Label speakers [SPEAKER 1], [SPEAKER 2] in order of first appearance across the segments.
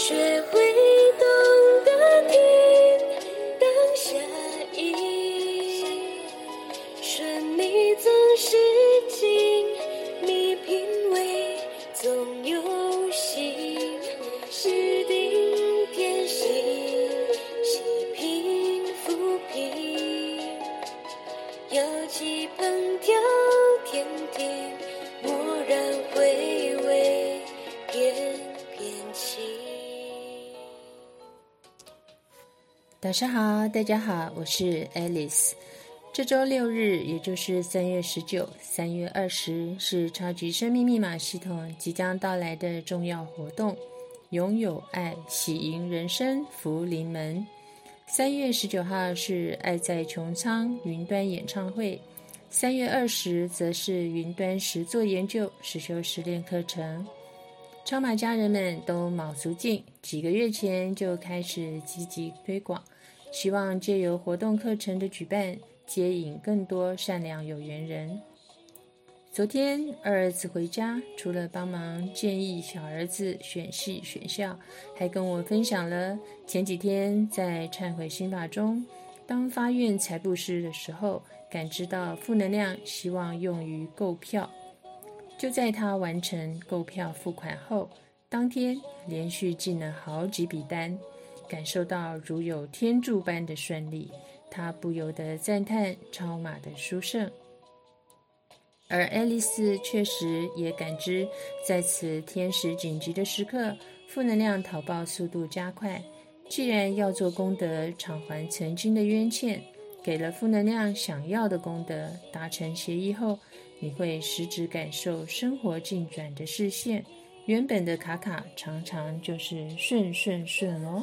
[SPEAKER 1] 学会懂得听当下音，顺利总是经，你品味总有心，是顶天心，细品抚平，有几烹调天庭，蓦然回
[SPEAKER 2] 晚上好，大家好，我是 Alice。这周六日，也就是三月十九、三月二十，是超级生命密码系统即将到来的重要活动——拥有爱，喜迎人生，福临门。三月十九号是爱在穹苍云端演唱会，三月二十则是云端实作研究实修实练课程。超马家人们都卯足劲，几个月前就开始积极推广，希望借由活动课程的举办，接引更多善良有缘人。昨天二儿子回家，除了帮忙建议小儿子选系选校，还跟我分享了前几天在忏悔心法中，当发愿财布施的时候，感知到负能量，希望用于购票。就在他完成购票付款后，当天连续进了好几笔单，感受到如有天助般的顺利，他不由得赞叹超马的殊胜。而爱丽丝确实也感知，在此天使紧急的时刻，负能量逃报速度加快。既然要做功德，偿还曾经的冤欠，给了负能量想要的功德，达成协议后，你会实质感受生活进转的视线。原本的卡卡常常就是顺顺顺哦。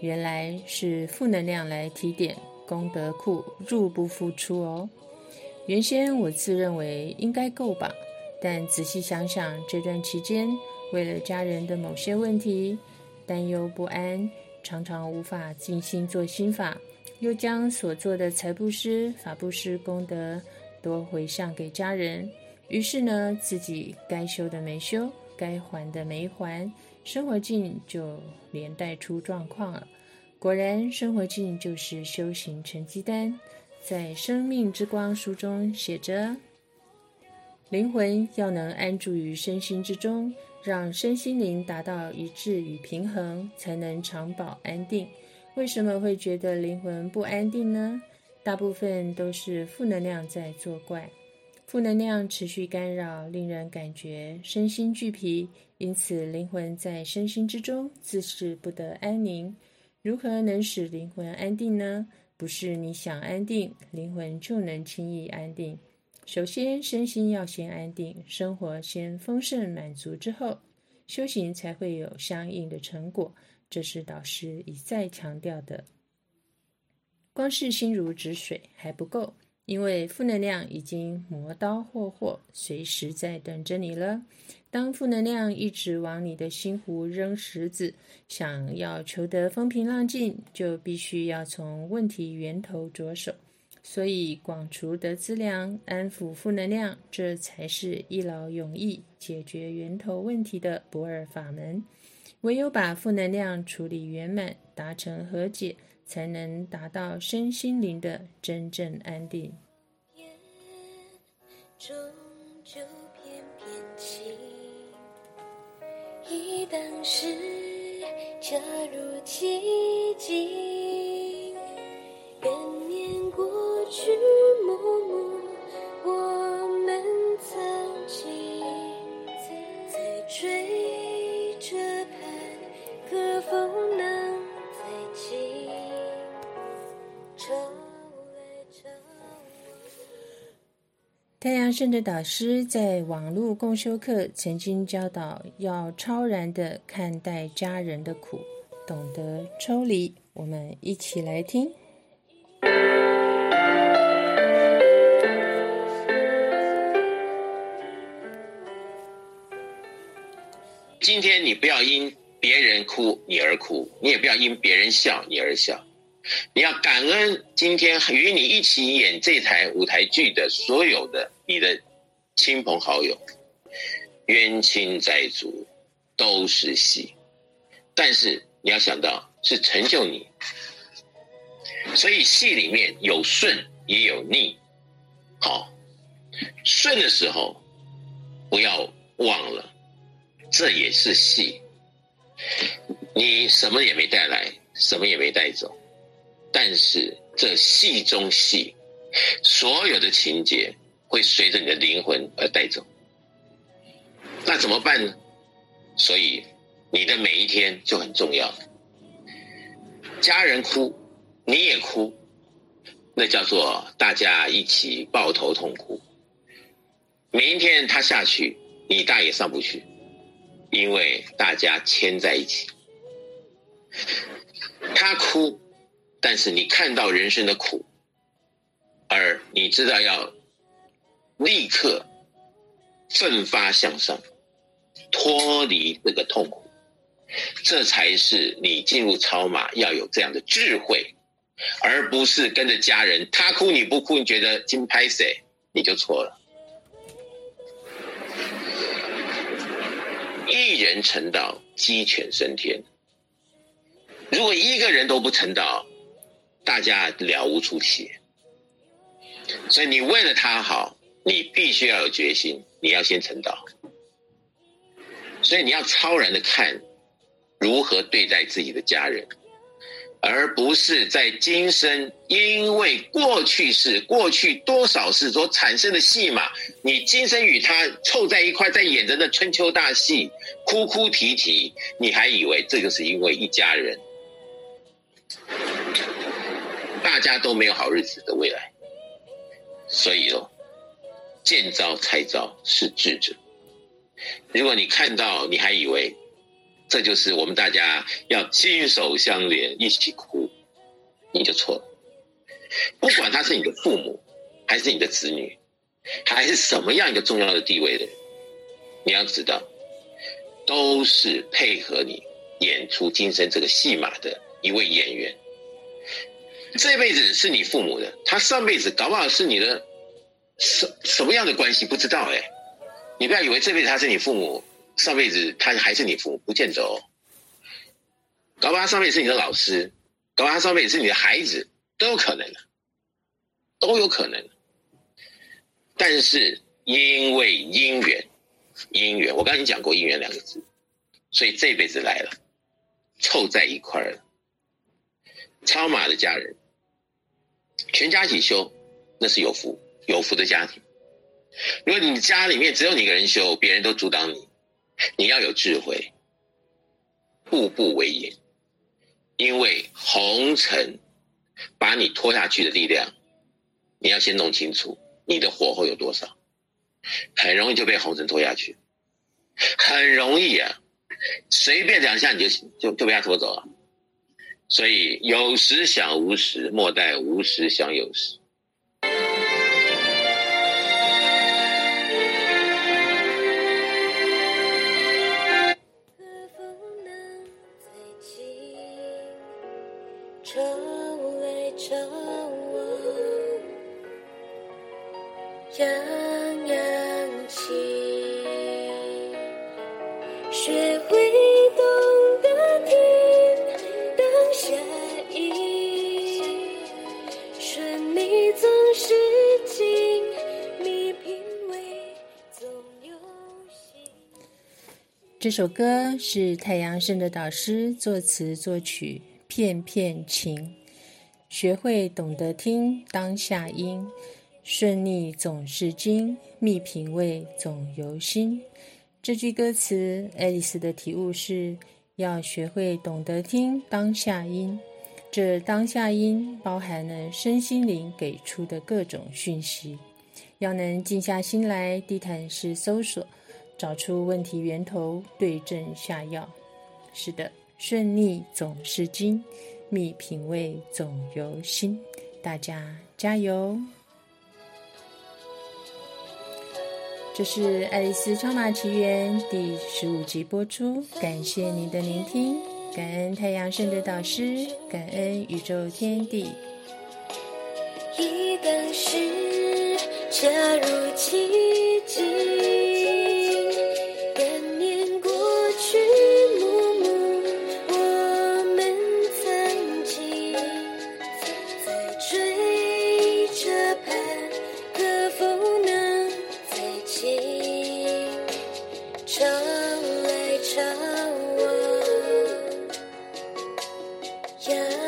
[SPEAKER 2] 原来是负能量来提点功德库入不敷出哦。原先我自认为应该够吧，但仔细想想，这段期间为了家人的某些问题担忧不安，常常无法静心做心法，又将所做的财布施、法布施功德都回向给家人。于是呢，自己该修的没修，该还的没还，生活境就连带出状况了。果然，生活境就是修行成绩单。在《生命之光》书中写着：灵魂要能安住于身心之中，让身心灵达到一致与平衡，才能长保安定。为什么会觉得灵魂不安定呢？大部分都是负能量在作怪。负能量持续干扰，令人感觉身心俱疲，因此灵魂在身心之中自是不得安宁。如何能使灵魂安定呢？不是你想安定，灵魂就能轻易安定。首先，身心要先安定，生活先丰盛满足之后，修行才会有相应的成果。这是导师一再强调的。光是心如止水还不够。因为负能量已经磨刀霍霍，随时在等着你了。当负能量一直往你的心湖扔石子，想要求得风平浪静，就必须要从问题源头着手。所以，广除得资粮，安抚负能量，这才是一劳永逸、解决源头问题的不二法门。唯有把负能量处理圆满，达成和解。才能达到身心灵的真正安定。
[SPEAKER 1] 终究翩翩情，忆当时，恰如寂静。愿念过去
[SPEAKER 2] 太阳圣的导师在网络共修课曾经教导，要超然的看待家人的苦，懂得抽离，我们一起来听。
[SPEAKER 3] 今天你不要因别人哭你而哭，你也不要因别人笑你而笑，你要感恩今天与你一起演这台舞台剧的所有的你的亲朋好友，冤亲债主都是戏，但是你要想到是成就你，所以戏里面有顺也有逆，好，顺的时候不要忘了。这也是戏，你什么也没带来，什么也没带走，但是这戏中戏，所有的情节会随着你的灵魂而带走。那怎么办呢？所以你的每一天就很重要。家人哭，你也哭，那叫做大家一起抱头痛哭。明天他下去，你大也上不去。因为大家牵在一起，他哭，但是你看到人生的苦，而你知道要立刻奋发向上，脱离这个痛苦，这才是你进入超马要有这样的智慧，而不是跟着家人，他哭你不哭，你觉得金拍谁，你就错了。一人成道，鸡犬升天。如果一个人都不成道，大家了无出息。所以你为了他好，你必须要有决心，你要先成道。所以你要超然的看，如何对待自己的家人。而不是在今生，因为过去式、过去多少事所产生的戏码，你今生与他凑在一块，在演着那春秋大戏，哭哭啼啼，你还以为这就是因为一家人，家都没有好日子的未来，所以哦，见招拆招是智者。如果你看到，你还以为。这就是我们大家要心手相连，一起哭，你就错了。不管他是你的父母，还是你的子女，还是什么样一个重要的地位的人，你要知道，都是配合你演出今生这个戏码的一位演员。这辈子是你父母的，他上辈子搞不好是你的什什么样的关系不知道哎，你不要以为这辈子他是你父母。上辈子他还是你父母，不见得哦。搞不好他上辈子是你的老师，搞不好他上辈子是你的孩子，都有可能的，都有可能。但是因为姻缘，姻缘，我刚才讲过姻缘两个字，所以这辈子来了，凑在一块儿了。超马的家人，全家一起修，那是有福有福的家庭。如果你家里面只有你一个人修，别人都阻挡你。你要有智慧，步步为营，因为红尘把你拖下去的力量，你要先弄清楚你的火候有多少，很容易就被红尘拖下去，很容易啊，随便两下你就就就被他拖走了，所以有时想无时，莫待无时想有时。
[SPEAKER 2] 这首歌是太阳升的导师作词作曲，片片情。学会懂得听当下音，顺逆总是经，觅品味总由心。这句歌词，爱丽丝的体悟是要学会懂得听当下音。这当下音包含了身心灵给出的各种讯息，要能静下心来，地毯式搜索。找出问题源头，对症下药。是的，顺逆总是金，觅品味总由心。大家加油！这是《爱丽丝超马奇缘》第十五集播出，感谢您的聆听，感恩太阳圣的导师，感恩宇宙天地。
[SPEAKER 1] 一旦是恰如其境。future.